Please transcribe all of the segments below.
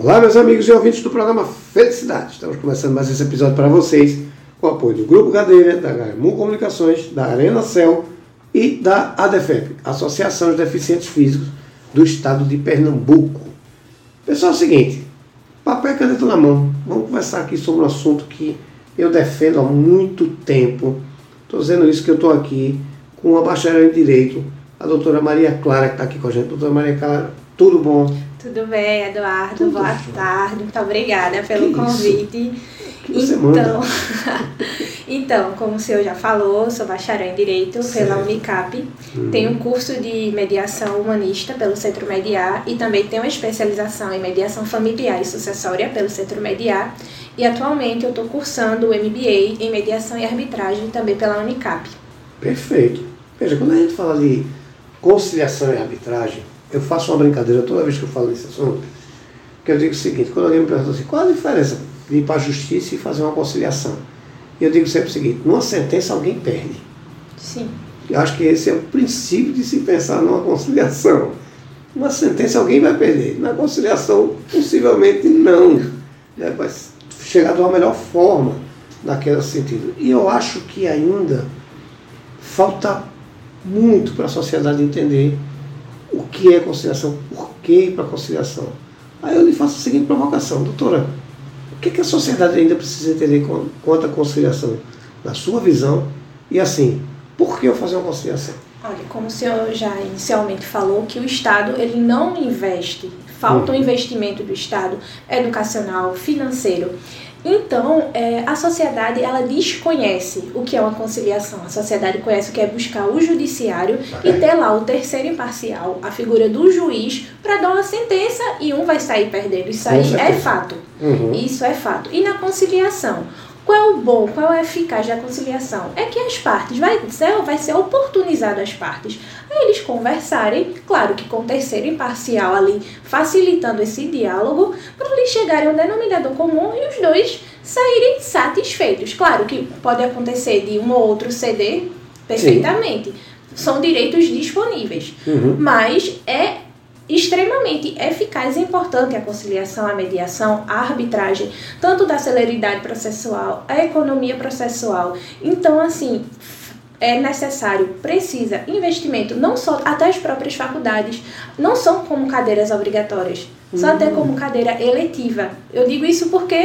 Olá, meus amigos e ouvintes do programa Felicidade. Estamos começando mais esse episódio para vocês com o apoio do Grupo Cadeira, da Garmu Comunicações, da Arena Cel e da ADEFEP, Associação de Deficientes Físicos do Estado de Pernambuco. Pessoal, é o seguinte, papel e caneta na mão. Vamos conversar aqui sobre um assunto que eu defendo há muito tempo. Estou dizendo isso que eu estou aqui com a bacharel em Direito, a doutora Maria Clara, que está aqui com a gente. Doutora Maria Clara, tudo bom? Tudo bem, Eduardo? Tudo Boa tarde. Muito obrigada pelo que convite. Então, então, como o senhor já falou, sou bacharel em Direito certo. pela Unicap. Uhum. Tenho um curso de mediação humanista pelo Centro Mediar e também tenho uma especialização em mediação familiar e sucessória pelo Centro Mediar. E atualmente eu estou cursando o MBA em mediação e arbitragem também pela Unicap. Perfeito. Veja, quando a gente fala de conciliação e arbitragem, eu faço uma brincadeira toda vez que eu falo desse assunto, que eu digo o seguinte, quando alguém me pergunta assim, qual a diferença de ir para a justiça e fazer uma conciliação? E eu digo sempre o seguinte, numa sentença alguém perde. Sim. Eu acho que esse é o princípio de se pensar numa conciliação. Uma sentença alguém vai perder. Na conciliação, possivelmente não. Né? Vai chegar de uma melhor forma naquele sentido. E eu acho que ainda falta muito para a sociedade entender o que é conciliação, por que ir para a conciliação. Aí eu lhe faço a seguinte provocação, doutora, o que, que a sociedade ainda precisa entender quanto à conciliação, na sua visão, e assim, por que eu fazer uma conciliação? Olha, como o senhor já inicialmente falou, que o Estado ele não investe, falta um investimento do Estado educacional, financeiro. Então, é, a sociedade ela desconhece o que é uma conciliação. A sociedade conhece o que é buscar o judiciário e ter lá o terceiro imparcial, a figura do juiz, para dar uma sentença e um vai sair perdendo. Isso aí é fato. Uhum. Isso é fato. E na conciliação, qual é o bom, qual é a eficaz da conciliação? É que as partes, vai ser, vai ser oportunizado as partes. Aí eles conversarem, claro que com o terceiro imparcial ali, facilitando esse diálogo, para eles chegarem a um denominador comum e os dois saírem satisfeitos. Claro que pode acontecer de um ou outro ceder perfeitamente. Sim. São direitos disponíveis. Uhum. Mas é extremamente eficaz e importante a conciliação, a mediação, a arbitragem, tanto da celeridade processual, a economia processual. Então, assim, é necessário, precisa investimento, não só até as próprias faculdades, não são como cadeiras obrigatórias, são até como cadeira eletiva. Eu digo isso porque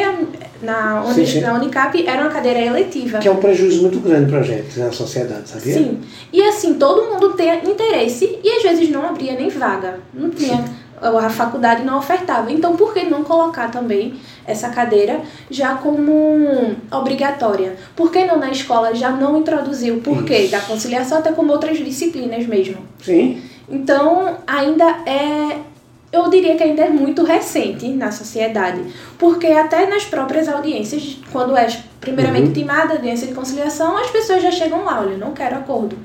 na, sim, sim. na Unicap era uma cadeira eletiva. Que é um prejuízo muito grande para a gente, na sociedade, sabia? Sim. E assim, todo mundo tem interesse e às vezes não abria nem vaga. Não tinha. Sim. A faculdade não ofertava. Então, por que não colocar também essa cadeira já como obrigatória? Por que não na escola já não introduzir o porquê da conciliação, até como outras disciplinas mesmo? Sim. Então, ainda é eu diria que ainda é muito recente na sociedade, porque até nas próprias audiências, quando é primeiramente uhum. timada a audiência de conciliação, as pessoas já chegam lá, olha, não quero acordo.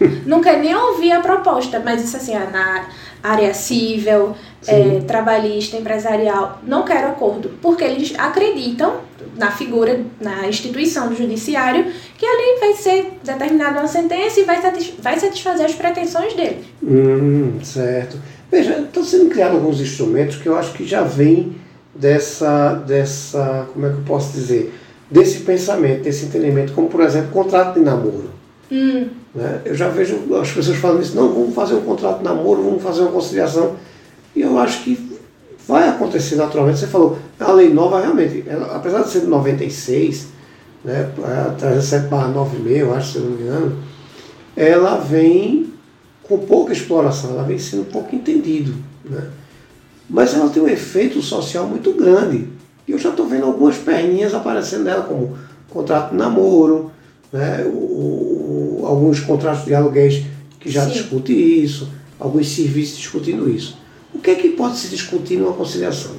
não quer nem ouvir a proposta, mas isso assim, na área civil, é, trabalhista, empresarial, não quero acordo, porque eles acreditam na figura, na instituição do judiciário, que ali vai ser determinada uma sentença e vai, vai satisfazer as pretensões dele. Hum, certo. Veja, estão sendo criados alguns instrumentos que eu acho que já vêm dessa, dessa, como é que eu posso dizer, desse pensamento, desse entendimento, como por exemplo, contrato de namoro. Hum. Né? Eu já vejo as pessoas falando isso, não, vamos fazer um contrato de namoro, vamos fazer uma conciliação. E eu acho que vai acontecer naturalmente. Você falou, a lei nova realmente, ela, apesar de ser de 96, né, 37 barra 96, eu acho, se não me engano, ela vem com pouca exploração, ela vem sendo pouco entendido. Né? Mas ela tem um efeito social muito grande. E eu já estou vendo algumas perninhas aparecendo nela, como contrato de namoro, né? O, alguns contratos de aluguéis que já discutem isso, alguns serviços discutindo isso. O que é que pode se discutir numa conciliação?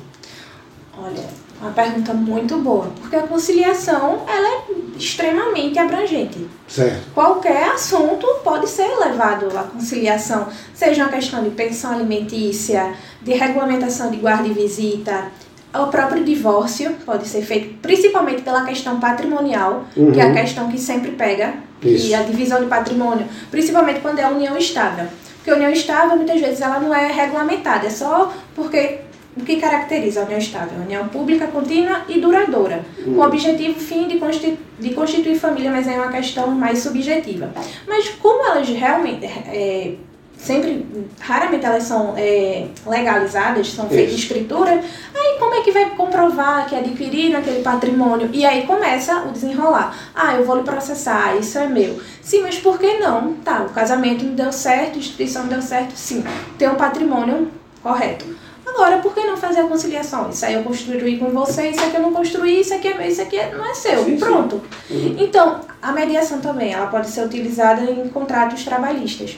Olha, uma pergunta muito boa, porque a conciliação ela é extremamente abrangente. Certo. Qualquer assunto pode ser levado à conciliação, seja uma questão de pensão alimentícia, de regulamentação de guarda e visita, o próprio divórcio pode ser feito principalmente pela questão patrimonial, uhum. que é a questão que sempre pega, Isso. e a divisão de patrimônio, principalmente quando é a união estável. Porque a união estável, muitas vezes, ela não é regulamentada, é só porque o que caracteriza a união estável? União pública, contínua e duradoura, com o objetivo fim de constituir, de constituir família, mas é uma questão mais subjetiva. Mas como elas realmente é, sempre, raramente elas são é, legalizadas, são feitas escritura, aí como é que vai comprovar que adquiriram aquele patrimônio? E aí começa o desenrolar. Ah, eu vou lhe processar, isso é meu. Sim, mas por que não? Tá, o casamento não deu certo, a instituição não deu certo, sim. Tem um patrimônio correto. Agora, por que não fazer a conciliação? Isso aí eu construí com você, isso aqui eu não construí, isso aqui, é, isso aqui não é seu. Sim, Pronto. Sim. Uhum. Então, a mediação também, ela pode ser utilizada em contratos trabalhistas.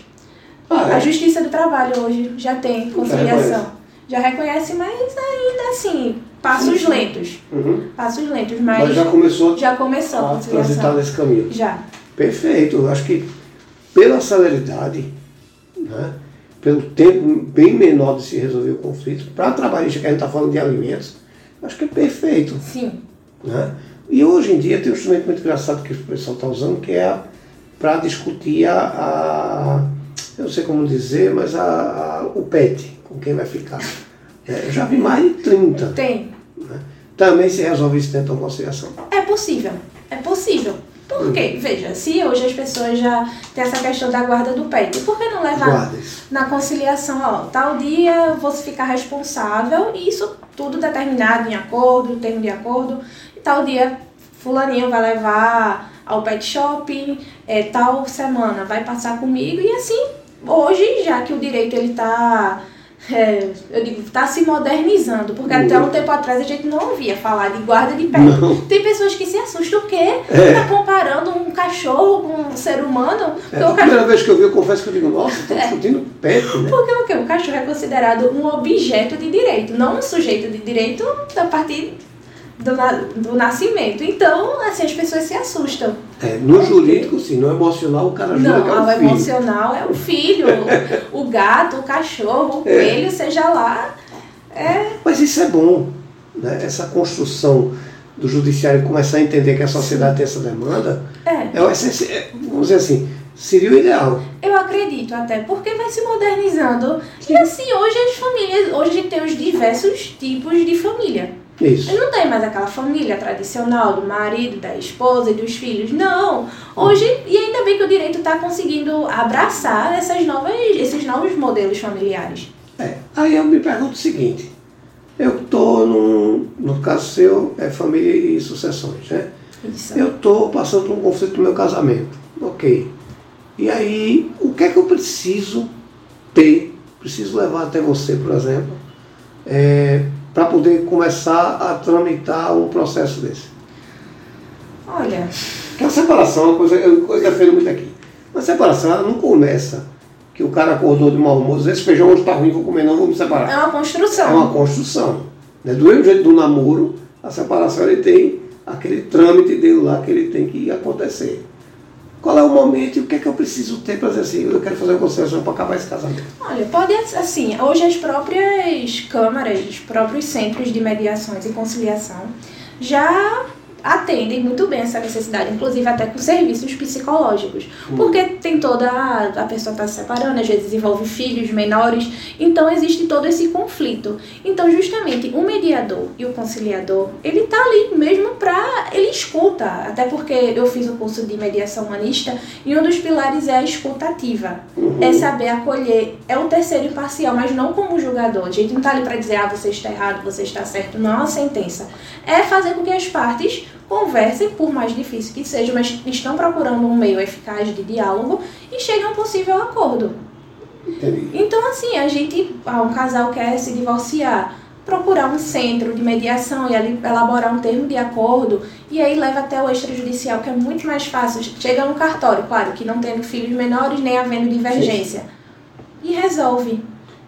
Ah, é? A Justiça do Trabalho hoje já tem conciliação. Já reconhece, já reconhece mas ainda assim, passos sim, lentos. Uhum. Passos lentos, mas, mas, já começou, já começou a, a transitar nesse caminho. Já. Perfeito. Acho que pela celeridade, né, pelo tempo bem menor de se resolver o conflito, para trabalhista que a gente está falando de alimentos, acho que é perfeito. Sim. Né? E hoje em dia tem um instrumento muito engraçado que o pessoal está usando, que é para discutir a, a eu não sei como dizer, mas a, a, o pet, com quem vai ficar. É, eu já vi mais de 30. Tem. Né? Também se resolve isso dentro da conciliação. É possível, é possível. Por quê? Uhum. Veja, se hoje as pessoas já têm essa questão da guarda do pet, por que não levar na conciliação, ó, tal dia você ficar responsável e isso tudo determinado em acordo, termo de acordo, e tal dia fulaninho vai levar ao pet shopping, é, tal semana vai passar comigo e assim hoje, já que o direito ele está é, eu digo, está se modernizando, porque até um tempo atrás a gente não ouvia falar de guarda de pet. Não. Tem pessoas que se assustam o quê? É. Tá comparando um cachorro com um ser humano? É, a primeira vez que eu vi, eu confesso que eu digo, nossa, estou discutindo pet, né? Porque o quê? O cachorro é considerado um objeto de direito, não um sujeito de direito a partir do, do nascimento. Então, assim, as pessoas se assustam. É, no jurídico, sim, no emocional o cara jura não, que é o filho. emocional é o filho, o, gato, o cachorro, o é. coelho, seja lá. É... Mas isso é bom, né? essa construção do judiciário começar a entender que a sociedade tem essa demanda, é. é, é vamos dizer assim, seria o ideal. Eu acredito até, porque vai se modernizando. E assim, hoje as famílias, hoje tem os diversos tipos de família. Isso. Não tem mais aquela família tradicional do marido, da esposa e dos filhos. Não. Hoje, e ainda bem que o direito está conseguindo abraçar essas novas, esses novos modelos familiares. É. Aí eu me pergunto o seguinte. Eu estou, no caso seu, é família e sucessões, né? Isso. Eu estou passando por um conflito no meu casamento. Ok. E aí, o que é que eu preciso ter? Preciso levar até você, por exemplo, é, para poder começar a tramitar um processo desse? Olha. Que a separação é uma coisa, eu, eu defendo muito aqui. A separação não começa que o cara acordou de mau humor, esse feijão hoje está ruim, vou comer, não vou me separar. É uma construção. É uma construção. Né? Do mesmo jeito do namoro, a separação ele tem aquele trâmite dele lá que ele tem que acontecer. Qual é o momento e o que é que eu preciso ter para dizer assim, eu quero fazer uma conciliação para acabar esse casamento? Olha, pode assim, hoje as próprias câmaras, os próprios centros de mediações e conciliação já atendem muito bem essa necessidade, inclusive até com serviços psicológicos, hum. porque tem toda a, a pessoa está se separando, às vezes envolve filhos menores, então existe todo esse conflito. Então justamente o mediador e o conciliador, ele tá ali mesmo para ele escuta, até porque eu fiz o curso de mediação humanista e um dos pilares é a escutativa, uhum. é saber acolher, é o terceiro imparcial, mas não como julgador. A gente não tá ali para dizer ah você está errado, você está certo, não é uma sentença, é fazer com que as partes conversem, por mais difícil que seja, mas estão procurando um meio eficaz de diálogo e chegam a um possível acordo. Entendi. Então, assim, a gente, ah, um casal quer se divorciar, procurar um centro de mediação e ali elaborar um termo de acordo e aí leva até o extrajudicial, que é muito mais fácil. Chega no cartório, claro, que não tendo filhos menores nem havendo divergência. E resolve.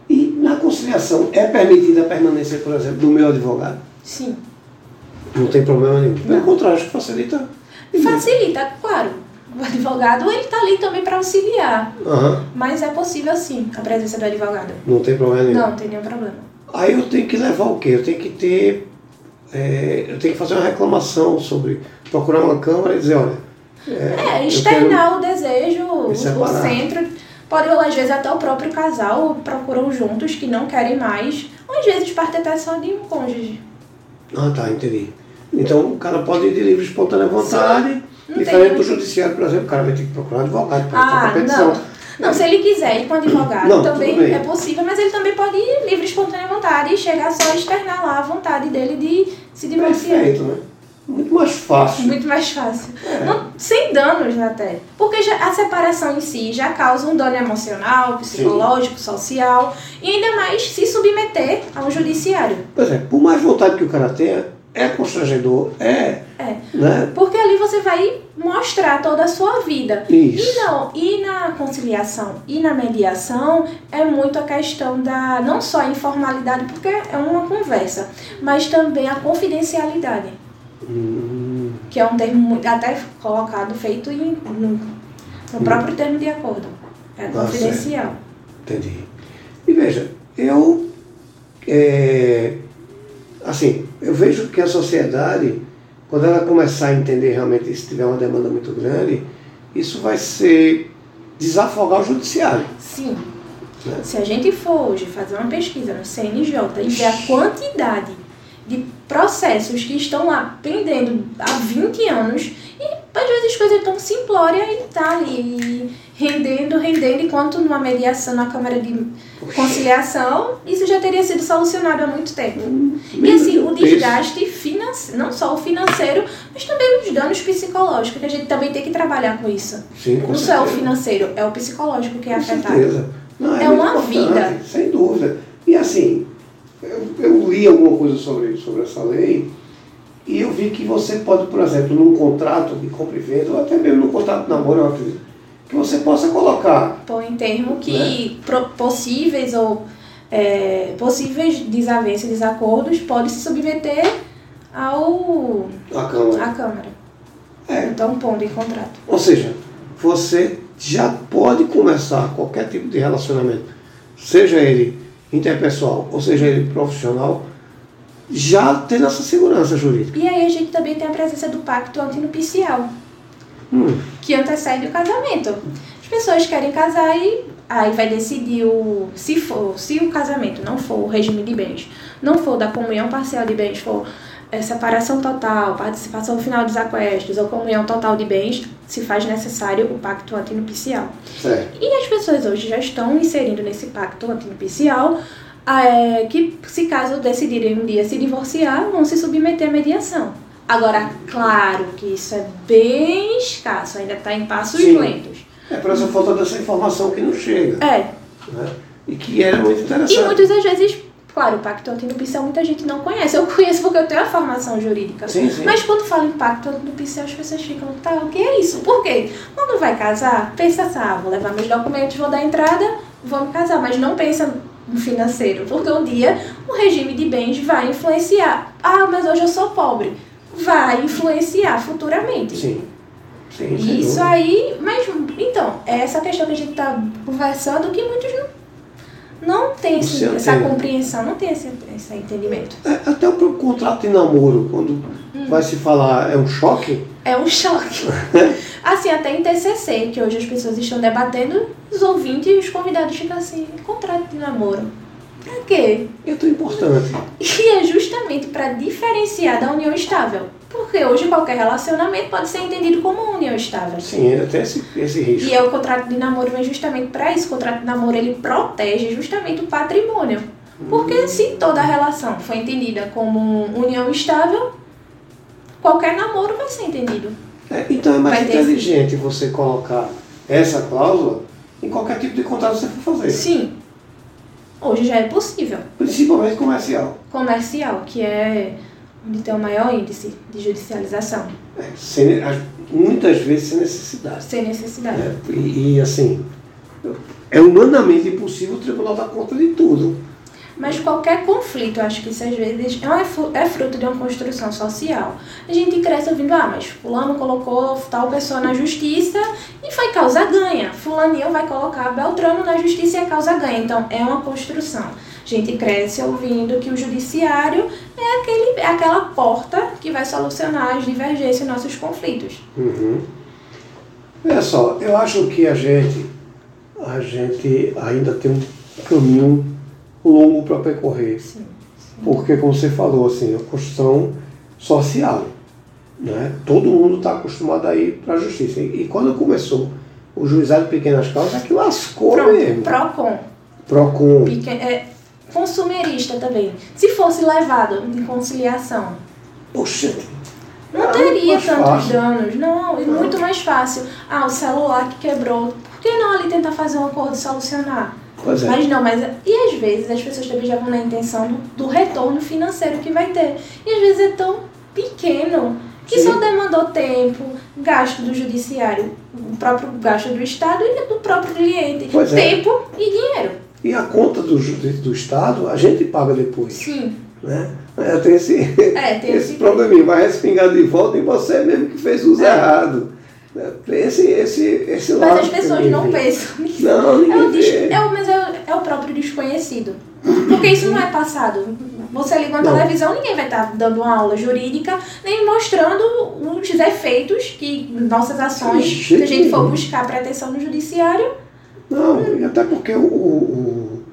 E na conciliação é permitida a permanência, por exemplo, do meu advogado? Sim. Não tem problema nenhum. Pelo não. contrário, acho que facilita. Facilita, claro. O advogado ele está ali também para auxiliar. Uhum. Mas é possível sim a presença do advogado. Não tem problema nenhum. Não, não tem nenhum problema. Aí eu tenho que levar o quê? Eu tenho que ter. É, eu tenho que fazer uma reclamação sobre. procurar uma câmara e dizer, olha. É, é externar o desejo, o centro Pode, ou às vezes até o próprio casal procuram juntos que não querem mais, ou às vezes parte até só de um cônjuge. Ah, tá, entendi. Então o cara pode ir de livre espontânea vontade, diferente do judiciário, por exemplo, o cara vai ter que procurar advogado para Ah, a petição. não. Não, se ele quiser ir com advogado, Não, também é possível, mas ele também pode ir livre, espontânea vontade e chegar só a externar lá a vontade dele de se divorciar. Perfeito, né? Muito mais fácil. Muito mais fácil. É. Não- sem danos até. Porque já- a separação em si já causa um dano emocional, psicológico, social. E ainda mais se submeter a um judiciário. Pois é, por mais vontade que o cara tenha, é constrangedor, é, É. né? Porque ali você vai mostrar toda a sua vida. Isso. E, não, e na conciliação e na mediação é muito a questão da não só a informalidade, porque é uma conversa, mas também a confidencialidade, Hum, que é um termo até colocado, feito em, no, no próprio termo de acordo. É Tá confidencial. entendi. E veja, eu, é, assim, eu vejo que a sociedade, quando ela começar a entender realmente se tiver uma demanda muito grande, isso vai ser desafogar o judiciário. Sim. Né? Se a gente for hoje fazer uma pesquisa no CNJ e ver a quantidade de processos que estão lá pendendo há 20 anos, e às vezes coisas tão simplórias e tá ali rendendo, rendendo, enquanto numa mediação na Câmara de Conciliação, isso já teria sido solucionado há muito tempo. E assim, o desgaste financeiro, não só o financeiro, mas também os danos psicológicos, que a gente também tem que trabalhar com isso. Sim, com Não só é o certeza. financeiro, é o psicológico que é Com afetado. certeza. Não, É muito uma vida. Sem dúvida. E assim, eu, eu li alguma coisa sobre, sobre essa lei e eu vi que você pode, por exemplo, num contrato de compra e venda, ou até mesmo num contrato de namoro, eu acredito, que você possa colocar. põe em termo que pro- possíveis ou é, possíveis desavenças desacordos podem se submeter ao A Câmara. à Câmara. É. Então, pondo em contrato. Ou seja, você já pode começar qualquer tipo de relacionamento, seja ele interpessoal ou seja ele profissional, já tendo essa segurança jurídica. E aí a gente também tem a presença do pacto antinupcial, Hum, que antecede o casamento. As pessoas querem casar e aí vai decidir o se for, se o casamento não for o regime de bens, não for da comunhão parcial de bens, for é, separação total, participação final dos aquestos ou comunhão total de bens, se faz necessário o pacto antinupcial. certo. E as pessoas hoje já estão inserindo nesse pacto antinupcial é, que, se caso decidirem um dia se divorciar, vão se submeter à mediação. Agora, claro que isso é bem escasso, ainda está em passos Sim. lentos. É por essa falta dessa informação que não chega. É, Né? E que era muito interessante. e muitas das vezes, claro, o pacto antinupcial muita gente não conhece. Eu conheço porque eu tenho a formação jurídica. Sim, sim. Mas quando falo em pacto antinupcial, as pessoas ficam, tá, o que é isso? Por quê? Quando vai casar, pensa assim, ah, vou levar meus documentos, vou dar entrada, vou me casar. Mas não pensa no financeiro, porque um dia o regime de bens vai influenciar. Ah, mas hoje eu sou pobre. Vai influenciar futuramente. Sim. Sim, Isso dúvida. aí, mas então, é essa questão que a gente está conversando que muitos não, não têm esse- essa compreensão, não tem esse, esse entendimento. É, até o próprio contrato de namoro, quando Hum. vai se falar, é um choque. É um choque. assim, até em TCC, que hoje as pessoas estão debatendo, os ouvintes e os convidados ficam assim, contrato de namoro. Pra quê? É tão importante. E é justamente para diferenciar da união estável. Porque hoje qualquer relacionamento pode ser entendido como uma união estável. Sim, ainda tem esse, esse risco. E é o contrato de namoro vem justamente para isso. O contrato de namoro ele protege justamente o patrimônio. Porque se toda a relação foi entendida como união estável, qualquer namoro vai ser entendido. É, então é mais inteligente você colocar essa cláusula em qualquer tipo de contrato que você for fazer. Sim, hoje já é possível. Principalmente comercial. Comercial, que é onde tem o maior índice de judicialização, É, sem- as- muitas vezes sem necessidade. sem necessidade. É, e, e, assim, é humanamente impossível o tribunal dar conta de tudo. Mas qualquer conflito, acho que isso às vezes é, fu- é fruto de uma construção social. A gente cresce ouvindo, ah, mas fulano colocou tal pessoa na justiça e foi causa ganha. Fulaninho vai colocar Beltrano na justiça e é causa ganha. Então, é uma construção. A gente cresce ouvindo que o judiciário é, aquele, é aquela porta que vai solucionar as divergências e nossos conflitos. Uhum. Olha só, eu acho que a gente, a gente ainda tem um caminho longo para percorrer. Sim, sim. Porque, como você falou, assim, a construção social. Né? Todo mundo está acostumado a ir para a justiça. E, e quando começou o juizado de pequenas causas, aquilo lascou Pronto, mesmo. Procon. Procon. Pequen- é, consumerista também. Se fosse levado em conciliação, Poxa, não Ah, teria tantos fácil. danos. Não, e muito mais fácil. Ah, o celular que quebrou. Por que não ali tentar fazer um acordo e solucionar? Pois é. Mas não, mas. E às vezes as pessoas também já vão na intenção do, do retorno financeiro que vai ter. E às vezes é tão pequeno que Sim. só demandou tempo, gasto do judiciário, o próprio gasto do Estado e do próprio cliente. Pois é. tempo e dinheiro. E a conta do, do Estado a gente paga depois. Sim. Né? É, tem esse, É, tem esse esse- probleminha, vai respingar de volta em você mesmo que fez uso É. errado. Tem esse, esse, esse Mas lado as que pessoas não pensam nisso. Não, É ninguém o, des- é o, mas é, o- é o próprio desconhecido. Porque isso não é passado. Você liga uma Não. televisão, ninguém vai estar dando uma aula jurídica, nem mostrando os efeitos que nossas ações, se a gente for buscar proteção no judiciário, Não, e até porque o, o,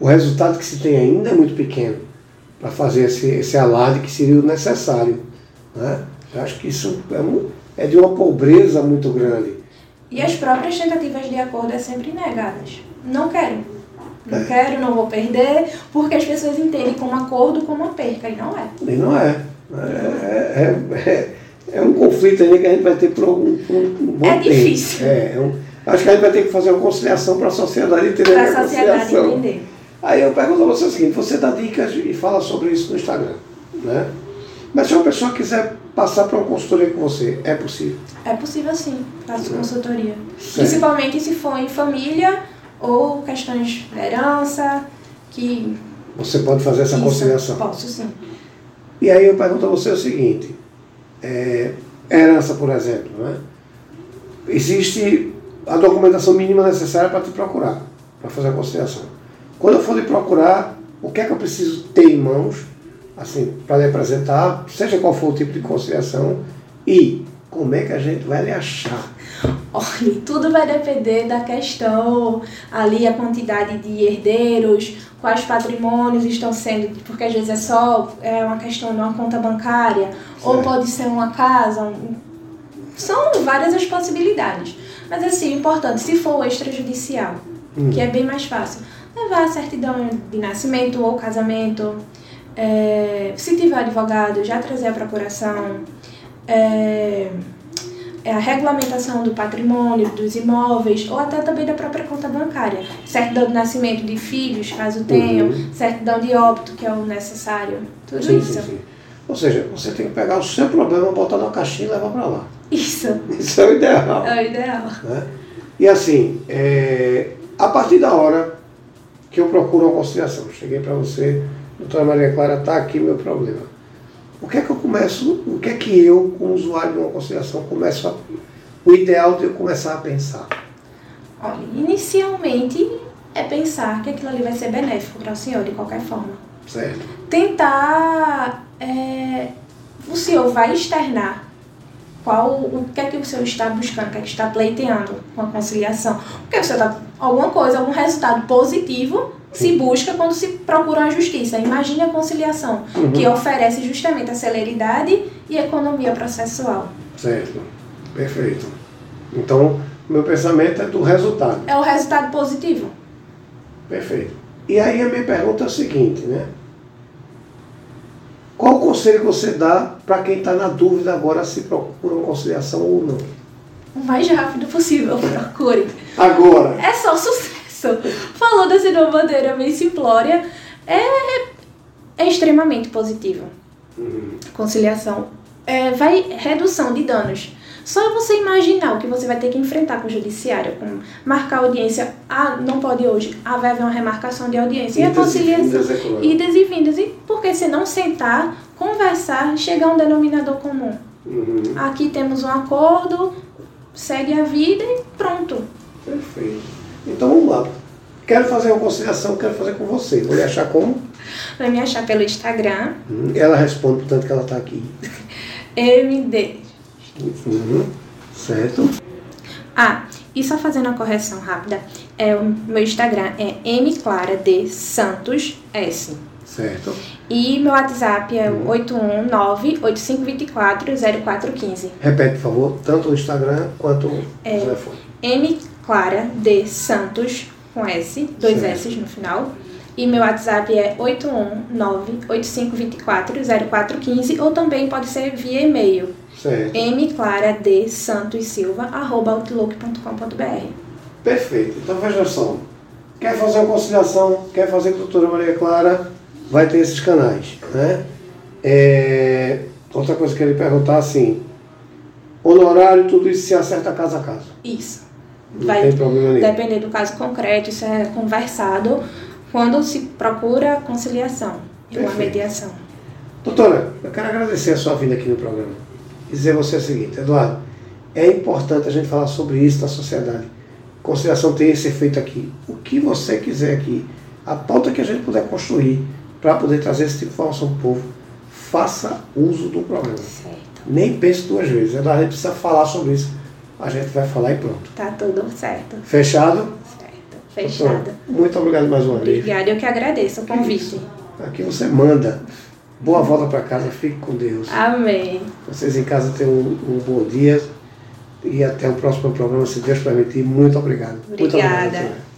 o resultado que se tem ainda é muito pequeno para fazer esse, esse alarde que seria o necessário. Né? Eu acho que isso é, um- é de uma pobreza muito grande. e as próprias tentativas de acordo é sempre negadas. Não quero. Não É. quero, não vou perder, porque as pessoas entendem como acordo como uma perca, e não é. E não é. É, é, é, é um conflito ainda que a gente vai ter por algum, por um bom É tempo. difícil. É, é um- acho que a gente vai ter que fazer uma conciliação para a sociedade entender Para a sociedade entender. Aí eu pergunto a você o seguinte, você dá dicas e fala sobre isso no Instagram, né? Mas se uma pessoa quiser passar para uma consultoria com você, é possível? É possível sim, faço consultoria. Certo. Principalmente se for em família ou questões de herança, que. Você pode fazer essa isso, conciliação. Posso sim. E aí eu pergunto a você o seguinte, é, herança, por exemplo, né? existe a documentação mínima necessária para te procurar, para fazer a conciliação. Quando eu for lhe procurar, o que é que eu preciso ter em mãos, assim, para lhe apresentar, seja qual for o tipo de conciliação, e como é que a gente vai lhe achar? Olha, tudo vai depender da questão, ali a quantidade de herdeiros, quais patrimônios estão sendo, porque às vezes é só é uma questão de uma conta bancária, ou Certo. pode ser uma casa, um- são várias as possibilidades. Mas assim, o importante, se for o extrajudicial, Hum. que é bem mais fácil, levar a certidão de nascimento ou casamento, é, se tiver advogado, já trazer a procuração, é, é a regulamentação do patrimônio, dos imóveis, ou até também da própria conta bancária. Certidão de nascimento de filhos, caso tenham, Uhum. certidão de óbito, que é o necessário. Tudo Sim, isso. sim, sim. Ou seja, você tem que pegar o seu problema, botar na caixinha e levar para lá. Isso Isso é o ideal. é o ideal. né? E assim, é, a partir da hora que eu procuro uma conciliação, cheguei para você, doutora Maria Clara, está aqui meu problema. O que é que eu começo, o que é que eu, como usuário de uma conciliação, começo a. O ideal de eu começar a pensar. Olha, inicialmente é pensar que aquilo ali vai ser benéfico para o senhor de qualquer forma. Certo? tentar. é, o senhor vai externar qual o que é que o senhor está buscando, o que é que está pleiteando com a conciliação. Porque o senhor está. Alguma coisa, algum resultado positivo se busca quando se procura a justiça. Imagine a conciliação, Uhum. que oferece justamente a celeridade e economia processual. Certo. Perfeito. Então, meu pensamento é do resultado. É o resultado positivo. Perfeito. E aí a minha pergunta é a seguinte, né? Qual o conselho que você dá para quem está na dúvida agora se procura uma conciliação ou não? O mais rápido possível, procure. Agora, É só sucesso. Falando assim de uma maneira bem simplória, é, é extremamente positivo. Conciliação. É, vai redução de danos. Só você imaginar o que você vai ter que enfrentar com o judiciário, com marcar audiência, ah, não pode hoje, ah, vai haver uma remarcação de audiência. E a e conciliação. é cruel. Idas e vindas. E porque se não sentar, conversar, chegar a um denominador comum. Uhum. Aqui temos um acordo, segue a vida e pronto. Perfeito. Então vamos lá. Quero fazer uma conciliação, quero fazer com você. Vou lhe achar como? Vai me achar pelo Instagram, Uhum. Ela responde, portanto, que ela está aqui. MD. Uhum. Certo? Ah, E só fazendo uma correção rápida, é, o meu Instagram é mclaradsantos S. Certo. E meu WhatsApp é o 819-8524-0415. Repete, por favor, tanto o Instagram quanto o É. telefone. M Clara D Santos com S, dois. S no final. E meu WhatsApp é 819-8524-0415 ou também pode ser via e-mail Certo. mclaradsantosilva.outlook.com.br Perfeito. Então veja só. Quer fazer uma conciliação, quer fazer com a doutora Maria Clara, vai ter esses canais. Né? É, Outra coisa que eu queria perguntar assim, honorário, tudo isso se acerta caso a caso. Isso. Não Vai depender do caso concreto, isso é conversado quando se procura conciliação e uma mediação. Doutora, eu quero agradecer a sua vinda aqui no programa e dizer a você o seguinte, Eduardo, é importante a gente falar sobre isso na sociedade. Conciliação tem esse efeito aqui. O que você quiser aqui, a pauta que a gente puder construir para poder trazer esse tipo de informação para o povo, faça uso do programa. Certo. Nem pense duas vezes. Eduardo, a gente precisa falar sobre isso. A gente vai falar e pronto. Tá tudo certo. Fechado? Certo. Doutora, Fechado. Muito obrigado mais uma vez. Obrigada, eu que agradeço o convite. Aqui você manda. Boa volta para casa, fique com Deus. Amém. Vocês em casa tenham um, um bom dia e até o próximo programa, se Deus permitir. Muito obrigado. Muito Obrigada. obrigado, senhora.